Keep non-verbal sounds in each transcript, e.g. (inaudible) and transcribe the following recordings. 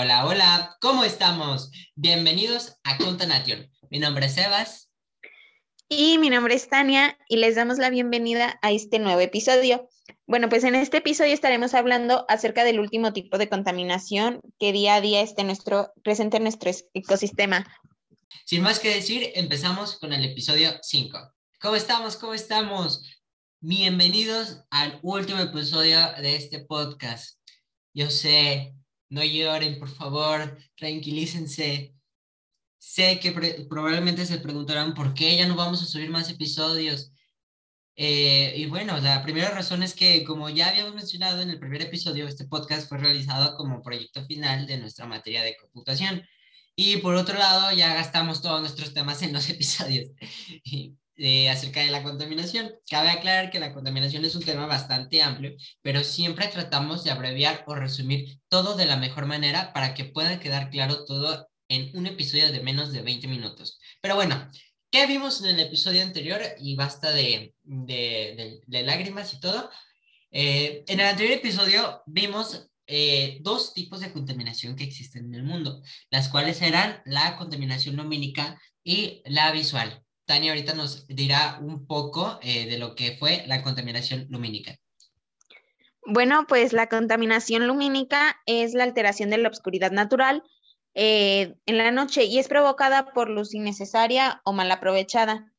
Hola, hola, ¿cómo estamos? Bienvenidos a Contanation. Mi nombre es Sebas. Y mi nombre es Tania y les damos la bienvenida a este nuevo episodio. Bueno, pues en este episodio estaremos hablando acerca del último tipo de contaminación que día a día esté nuestro, presente en nuestro ecosistema. Sin más que decir, empezamos con el episodio 5. ¿Cómo estamos? ¿Cómo estamos? Bienvenidos al último episodio de este podcast. Yo sé, no lloren, por favor, tranquilícense. Sé que probablemente se preguntarán por qué ya no vamos a subir más episodios. Eh, y bueno, la primera razón es que, como ya habíamos mencionado en el primer episodio, este podcast fue realizado como proyecto final de nuestra materia de computación. Y por otro lado, ya gastamos todos nuestros temas en los (laughs) episodios eh, acerca de la contaminación. Cabe aclarar que la contaminación es un tema bastante amplio, pero siempre tratamos de abreviar o resumir todo de la mejor manera para que pueda quedar claro todo en un episodio de menos de 20 minutos. Pero bueno, ¿qué vimos en el episodio anterior? Y basta de, de, lágrimas y todo. Eh, en el anterior episodio vimos eh, dos tipos de contaminación que existen en el mundo, las cuales eran la contaminación lumínica y la visual. Tania ahorita nos dirá un poco eh, de lo que fue la contaminación lumínica. Bueno, pues la contaminación lumínica es la alteración de la oscuridad natural eh, en la noche y es provocada por luz innecesaria o mal aprovechada.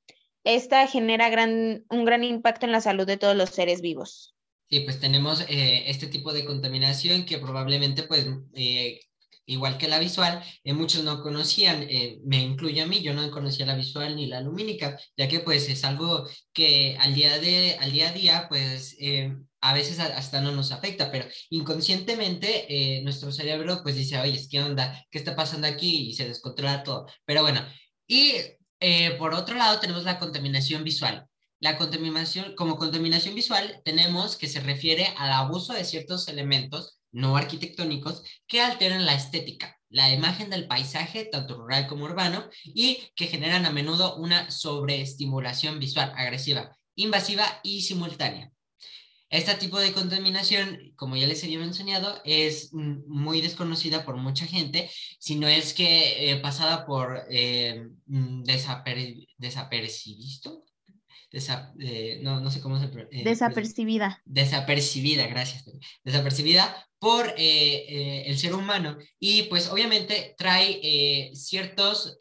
Esta genera gran, un gran impacto en la salud de todos los seres vivos. Sí, pues tenemos eh, este tipo de contaminación que probablemente, pues, eh, igual que la visual, eh, muchos no conocían, me incluye a mí, yo no conocía la visual ni la lumínica, ya que pues es algo que al día, de, al día a día, pues a veces hasta no nos afecta, pero inconscientemente nuestro cerebro pues dice, oye, ¿qué onda? ¿Qué está pasando aquí? Y se descontrola todo. Pero bueno, y por otro lado tenemos la contaminación visual. La contaminación, como contaminación visual, tenemos que se refiere al abuso de ciertos elementos no arquitectónicos que alteran la estética, la imagen del paisaje, tanto rural como urbano, y que generan a menudo una sobreestimulación visual agresiva, invasiva y simultánea. Este tipo de contaminación, como ya les había mencionado, es muy desconocida por mucha gente, si no es que eh, pasada por eh, mm, desapercibido, eh, no, no sé cómo se... Eh, desapercibida. Desapercibida, gracias. Desapercibida por eh, el ser humano y pues obviamente trae ciertos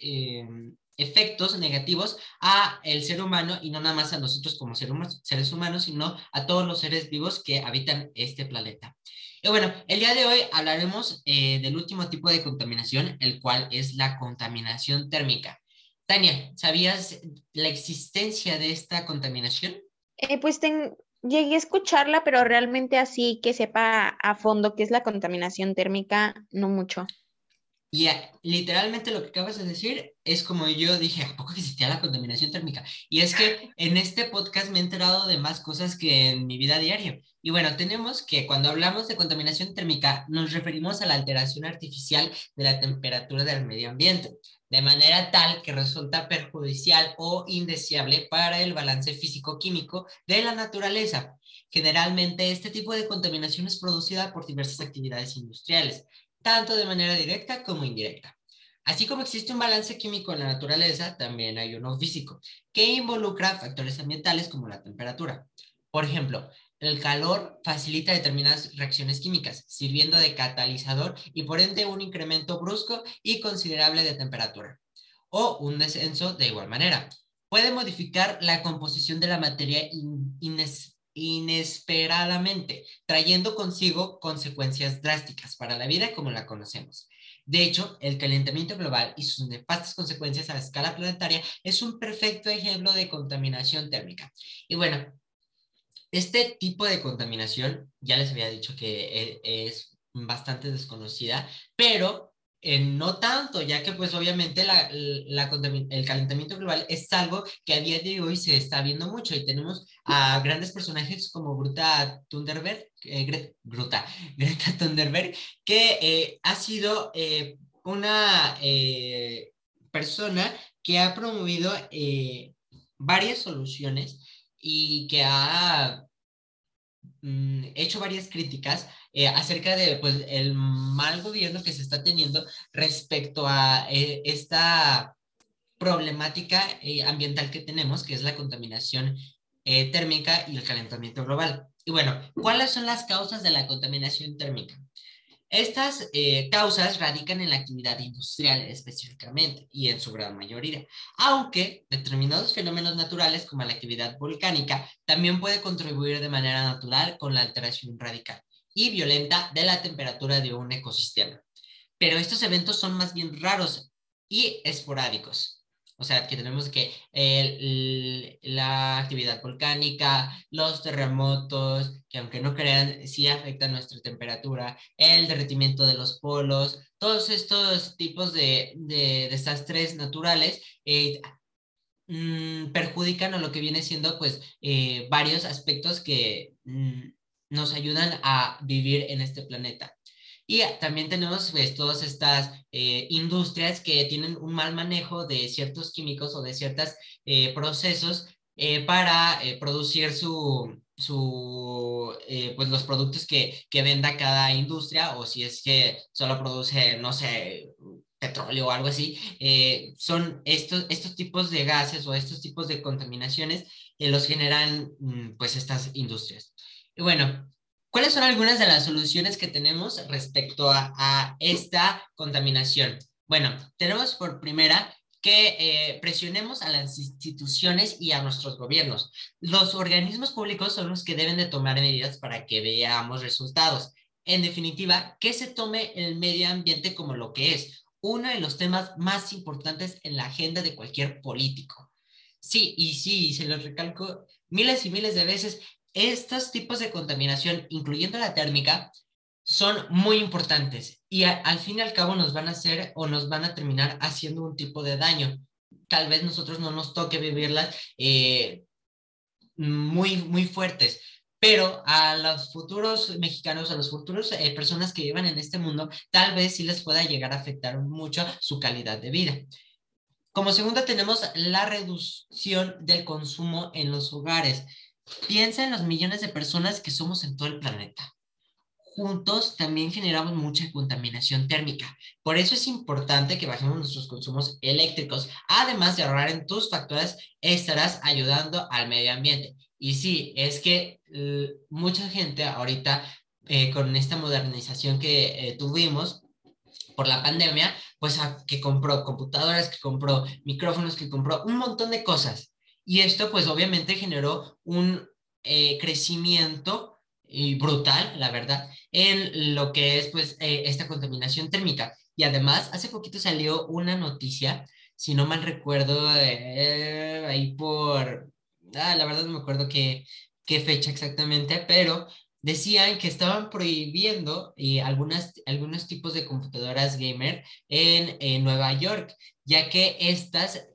efectos negativos a el ser humano y no nada más a nosotros como seres humanos, sino a todos los seres vivos que habitan este planeta. Y bueno, el día de hoy hablaremos del último tipo de contaminación, el cual es la contaminación térmica. Tania, ¿sabías la existencia de esta contaminación? Eh, pues llegué a escucharla, pero realmente así que sepa a fondo qué es la contaminación térmica, no mucho. Y literalmente lo que acabas de decir es como yo dije, ¿a poco existía la contaminación térmica? Y es que en este podcast me he enterado de más cosas que en mi vida diaria. Y bueno, tenemos que cuando hablamos de contaminación térmica nos referimos a la alteración artificial de la temperatura del medio ambiente de manera tal que resulta perjudicial o indeseable para el balance físico-químico de la naturaleza. Generalmente este tipo de contaminación es producida por diversas actividades industriales, tanto de manera directa como indirecta. Así como existe un balance químico en la naturaleza, también hay uno físico, que involucra factores ambientales como la temperatura. Por ejemplo, el calor facilita determinadas reacciones químicas, sirviendo de catalizador y por ende un incremento brusco y considerable de temperatura, o un descenso de igual manera. Puede modificar la composición de la materia inesperadamente, trayendo consigo consecuencias drásticas para la vida como la conocemos. De hecho, el calentamiento global y sus nefastas consecuencias a escala planetaria es un perfecto ejemplo de contaminación térmica. Y bueno, este tipo de contaminación, ya les había dicho que e, es bastante desconocida, pero eh, no tanto, ya que pues obviamente el calentamiento global es algo que a día de hoy se está viendo mucho y tenemos a grandes personajes como Gruta Thunderberg, eh, Gruta, Greta (laughs) Thunderberg, que eh, ha sido una persona que ha promovido varias soluciones y que ha mm, hecho varias críticas eh, acerca de pues, el mal gobierno que se está teniendo respecto a eh, esta problemática eh, ambiental que tenemos, que es la contaminación térmica y el calentamiento global. Y bueno, ¿cuáles son las causas de la contaminación térmica? Estas eh, causas radican en la actividad industrial específicamente y en su gran mayoría, aunque determinados fenómenos naturales como la actividad volcánica también puede contribuir de manera natural con la alteración radical y violenta de la temperatura de un ecosistema. Pero estos eventos son más bien raros y esporádicos. O sea, que tenemos que la actividad volcánica, los terremotos, que aunque no crean, sí afectan nuestra temperatura, el derretimiento de los polos, todos estos tipos de, desastres naturales eh, mm, perjudican a lo que viene siendo pues eh, varios aspectos que mm, nos ayudan a vivir en este planeta. Y también tenemos pues, todas estas eh, industrias que tienen un mal manejo de ciertos químicos o de ciertos eh, procesos eh, para producir su, su pues los productos que, que venda cada industria o si es que solo produce, no sé, petróleo o algo así, son estos, estos tipos de gases o estos tipos de contaminaciones que los generan mm, pues estas industrias. Y bueno, ¿Cuáles son algunas de las soluciones que tenemos respecto a, esta contaminación? Bueno, tenemos por primera que eh, presionemos a las instituciones y a nuestros gobiernos. Los organismos públicos son los que deben de tomar medidas para que veamos resultados. En definitiva, que se tome el medio ambiente como lo que es, uno de los temas más importantes en la agenda de cualquier político. Sí, y sí, se lo recalco miles y miles de veces, estos tipos de contaminación, incluyendo la térmica, son muy importantes y al fin y al cabo nos van a hacer o nos van a terminar haciendo un tipo de daño. Tal vez nosotros no nos toque vivirlas eh, muy, muy fuertes, pero a los futuros mexicanos, a los futuros eh, personas que vivan en este mundo, tal vez sí les pueda llegar a afectar mucho su calidad de vida. Como segunda tenemos la reducción del consumo en los hogares. Piensa en los millones de personas que somos en todo el planeta. Juntos también generamos mucha contaminación térmica. Por eso es importante que bajemos nuestros consumos eléctricos. Además de ahorrar en tus facturas, estarás ayudando al medio ambiente. Y sí, es que mucha gente ahorita eh, con esta modernización que eh, tuvimos por la pandemia, pues que compró computadoras, que compró micrófonos, que compró un montón de cosas y esto pues obviamente generó un eh, crecimiento brutal, la verdad, en lo que es pues eh, esta contaminación térmica. Y además, hace poquito salió una noticia, si no mal recuerdo, eh, ahí por, ah, la verdad no me acuerdo qué, qué fecha exactamente, pero decían que estaban prohibiendo algunas, algunos tipos de computadoras gamer en Nueva York, ya que estas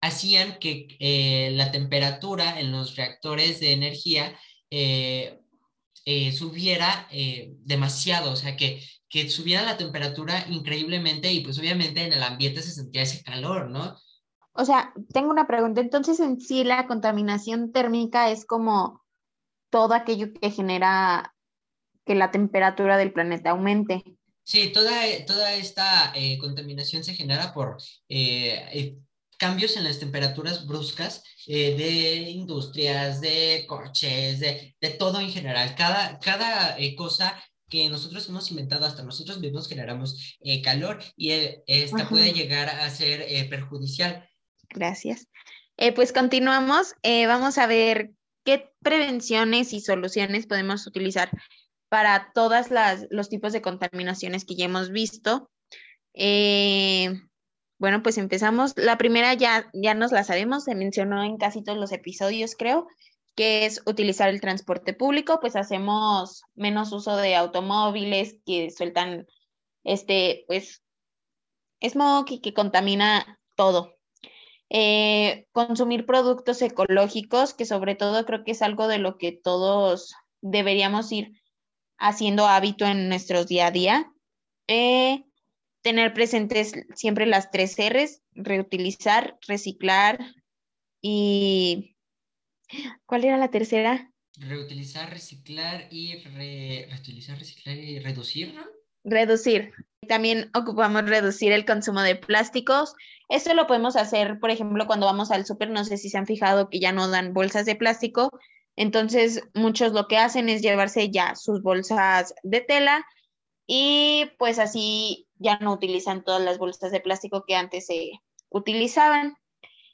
hacían que eh, la temperatura en los reactores de energía eh, eh, subiera demasiado, o sea, que, que subiera la temperatura increíblemente y pues obviamente en el ambiente se sentía ese calor, ¿no? O sea, tengo una pregunta. Entonces, en sí, la contaminación térmica es como todo aquello que genera que la temperatura del planeta aumente. Sí, toda, toda esta contaminación se genera por cambios en las temperaturas bruscas eh, de industrias, de coches, de, de, todo en general. Cada, cada eh, cosa que nosotros hemos inventado, hasta nosotros mismos generamos eh, calor y esta puede llegar a ser perjudicial. Gracias. pues continuamos. vamos a ver qué prevenciones y soluciones podemos utilizar para todos los tipos de contaminaciones que ya hemos visto. Eh, bueno, pues empezamos. La primera ya, ya nos la sabemos, se mencionó en casi todos los episodios, creo, que es utilizar el transporte público, pues hacemos menos uso de automóviles que sueltan, este, pues, smog y que contamina todo. Eh, consumir productos ecológicos, que sobre todo creo que es algo de lo que todos deberíamos ir haciendo hábito en nuestros día a día. Eh, tener presentes siempre las tres R's, reutilizar, reciclar y... ¿Cuál era la tercera? Reutilizar, reciclar y reutilizar, reciclar y reducir, ¿no? Reducir. También ocupamos reducir el consumo de plásticos. Esto lo podemos hacer, por ejemplo, cuando vamos al súper, no sé si se han fijado que ya no dan bolsas de plástico. Entonces, muchos lo que hacen es llevarse ya sus bolsas de tela y pues así ya no utilizan todas las bolsas de plástico que antes se utilizaban.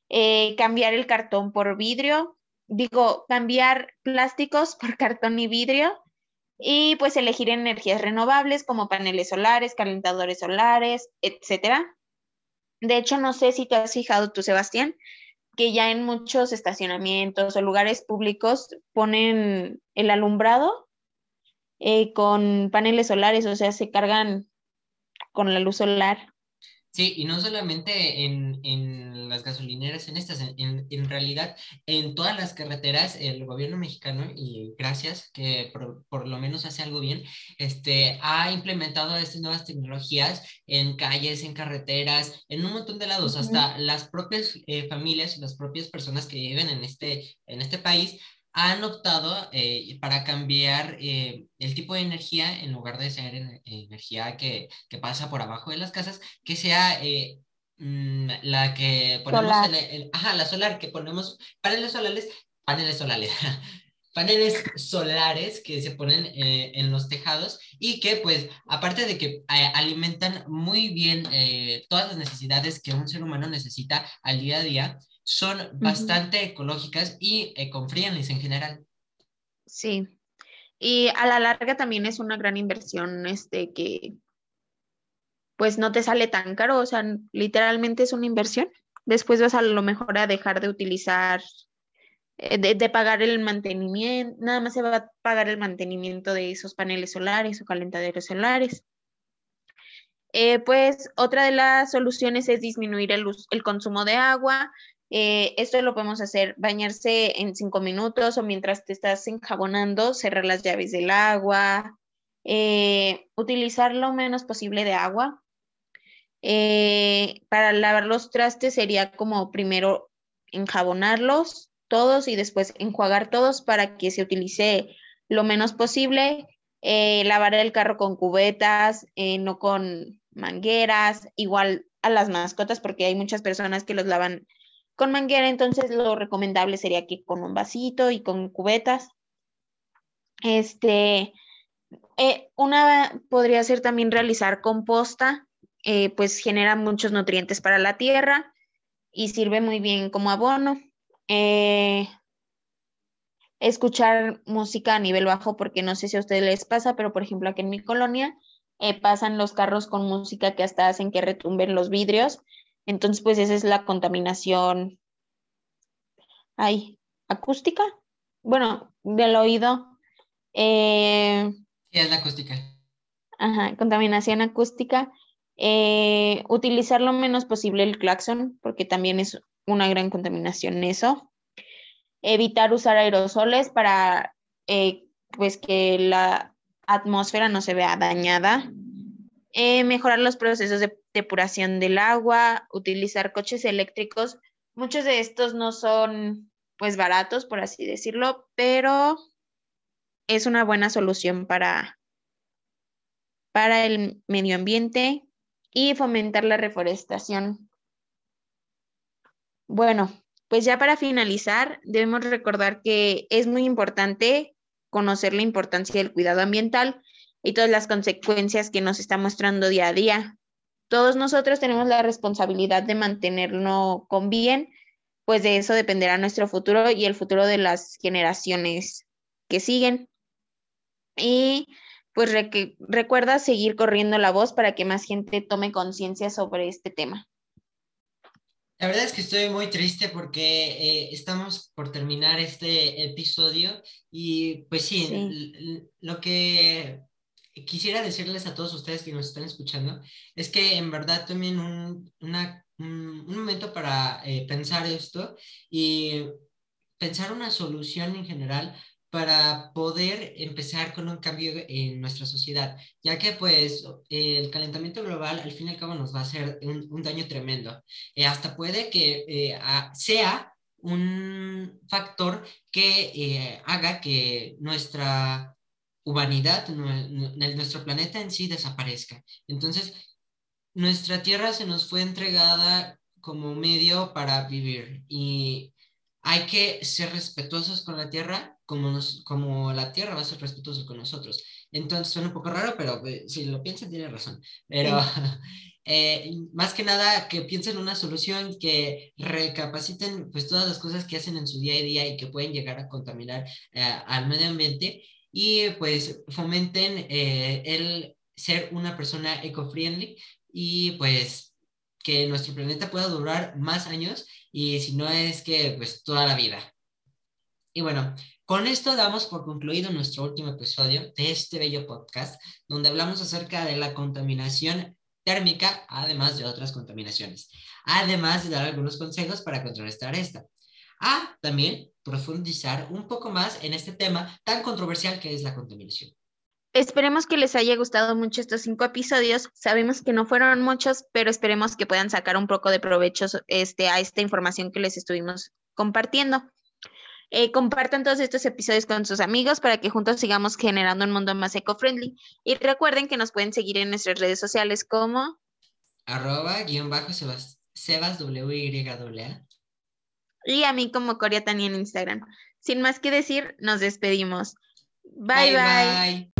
Eh, cambiar el cartón por vidrio, digo, cambiar plásticos (laughs) por cartón y vidrio y pues elegir energías renovables como paneles solares, calentadores solares, etcétera. De hecho, no sé si te has fijado tú, Sebastián, que ya en muchos estacionamientos o lugares públicos ponen el alumbrado eh, con paneles solares, o sea, se cargan con la luz solar. Sí, y no solamente en, en las gasolineras, en estas, en, en, realidad en todas las carreteras, el gobierno mexicano, y gracias que por, por, lo menos hace algo bien, este, ha implementado estas nuevas tecnologías en calles, en carreteras, en un montón de lados, hasta las propias eh, familias, las propias personas que viven en este, en este país han optado eh, para cambiar eh, el tipo de energía, en lugar de ser energía que, que, pasa por abajo de las casas, que sea eh, mm, la que ponemos, ajá, la solar, que ponemos paneles solares, paneles solares, (laughs) paneles solares que se ponen en los tejados y que pues aparte de que alimentan muy bien todas las necesidades que un ser humano necesita al día a día, son bastante ecológicas y econfriendly en general. Sí, y a la larga también es una gran inversión este que pues no te sale tan caro, o sea, literalmente es una inversión. Después vas a lo mejor a dejar de utilizar, eh, de, pagar el mantenimiento, nada más se va a pagar el mantenimiento de esos paneles solares o calentadores solares. Eh, pues otra de las soluciones es disminuir el, el consumo de agua, eh, esto lo podemos hacer, bañarse en cinco minutos o mientras te estás enjabonando, cerrar las llaves del agua, eh, utilizar lo menos posible de agua. Eh, para lavar los trastes sería como primero enjabonarlos todos y después enjuagar todos para que se utilice lo menos posible. lavar el carro con cubetas, no con mangueras, igual a las mascotas, porque hay muchas personas que los lavan con manguera, entonces lo recomendable sería que con un vasito y con cubetas. Este, eh, una podría ser también realizar composta, eh, pues genera muchos nutrientes para la tierra y sirve muy bien como abono. Eh, escuchar música a nivel bajo, porque no sé si a ustedes les pasa, pero por ejemplo aquí en mi colonia pasan los carros con música que hasta hacen que retumben los vidrios entonces, pues esa es la contaminación ay, acústica, bueno, del oído. Eh, sí, es la acústica. Ajá, contaminación acústica. Eh, utilizar lo menos posible el claxon, porque también es una gran contaminación eso. Evitar usar aerosoles para eh, pues que la atmósfera no se vea dañada. Mejorar los procesos de depuración del agua, utilizar coches eléctricos. Muchos de estos no son pues baratos, por así decirlo, pero es una buena solución para, para el medio ambiente y fomentar la reforestación. Bueno, pues ya para finalizar, debemos recordar que es muy importante conocer la importancia del cuidado ambiental y todas las consecuencias que nos está mostrando día a día todos nosotros tenemos la responsabilidad de mantenerlo con bien, pues de eso dependerá nuestro futuro y el futuro de las generaciones que siguen. Y pues recuerda seguir corriendo la voz para que más gente tome conciencia sobre este tema. La verdad es que estoy muy triste porque eh, estamos por terminar este episodio y pues sí, lo que quisiera decirles a todos ustedes que nos están escuchando es que en verdad también un, un, momento para eh, pensar esto y pensar una solución en general para poder empezar con un cambio en nuestra sociedad, ya que pues el calentamiento global al fin y al cabo nos va a hacer un, daño tremendo. Eh, hasta puede que eh, sea un factor que eh, haga que nuestra humanidad, nuestro planeta en sí desaparezca. Entonces, nuestra Tierra se nos fue entregada como medio para vivir y hay que ser respetuosos con la Tierra como, como la Tierra va a ser respetuosa con nosotros. Entonces suena un poco raro, pero pues, si lo piensan tiene razón. Pero (laughs) eh, más que nada que piensen una solución, que recapaciten pues todas las cosas que hacen en su día a día y que pueden llegar a contaminar eh, al medio ambiente y pues fomenten eh, el ser una persona eco-friendly y pues que nuestro planeta pueda durar más años y si no es que pues toda la vida. Y bueno, con esto damos por concluido nuestro último episodio de este bello podcast, donde hablamos acerca de la contaminación térmica, además de otras contaminaciones, además de dar algunos consejos para contrarrestar esta. Ah, también profundizar un poco más en este tema tan controversial que es la contaminación. Esperemos que les haya gustado mucho estos cinco episodios. Sabemos que no fueron muchos, pero esperemos que puedan sacar un poco de provecho este, a esta información que les estuvimos compartiendo. Eh, compartan todos estos episodios con sus amigos para que juntos sigamos generando un mundo más eco-friendly. Y recuerden que nos pueden seguir en nuestras redes sociales como arroba guion bajo sebas, sebas y a y a mí como Corea Tania en Instagram. Sin más que decir, nos despedimos. bye. bye.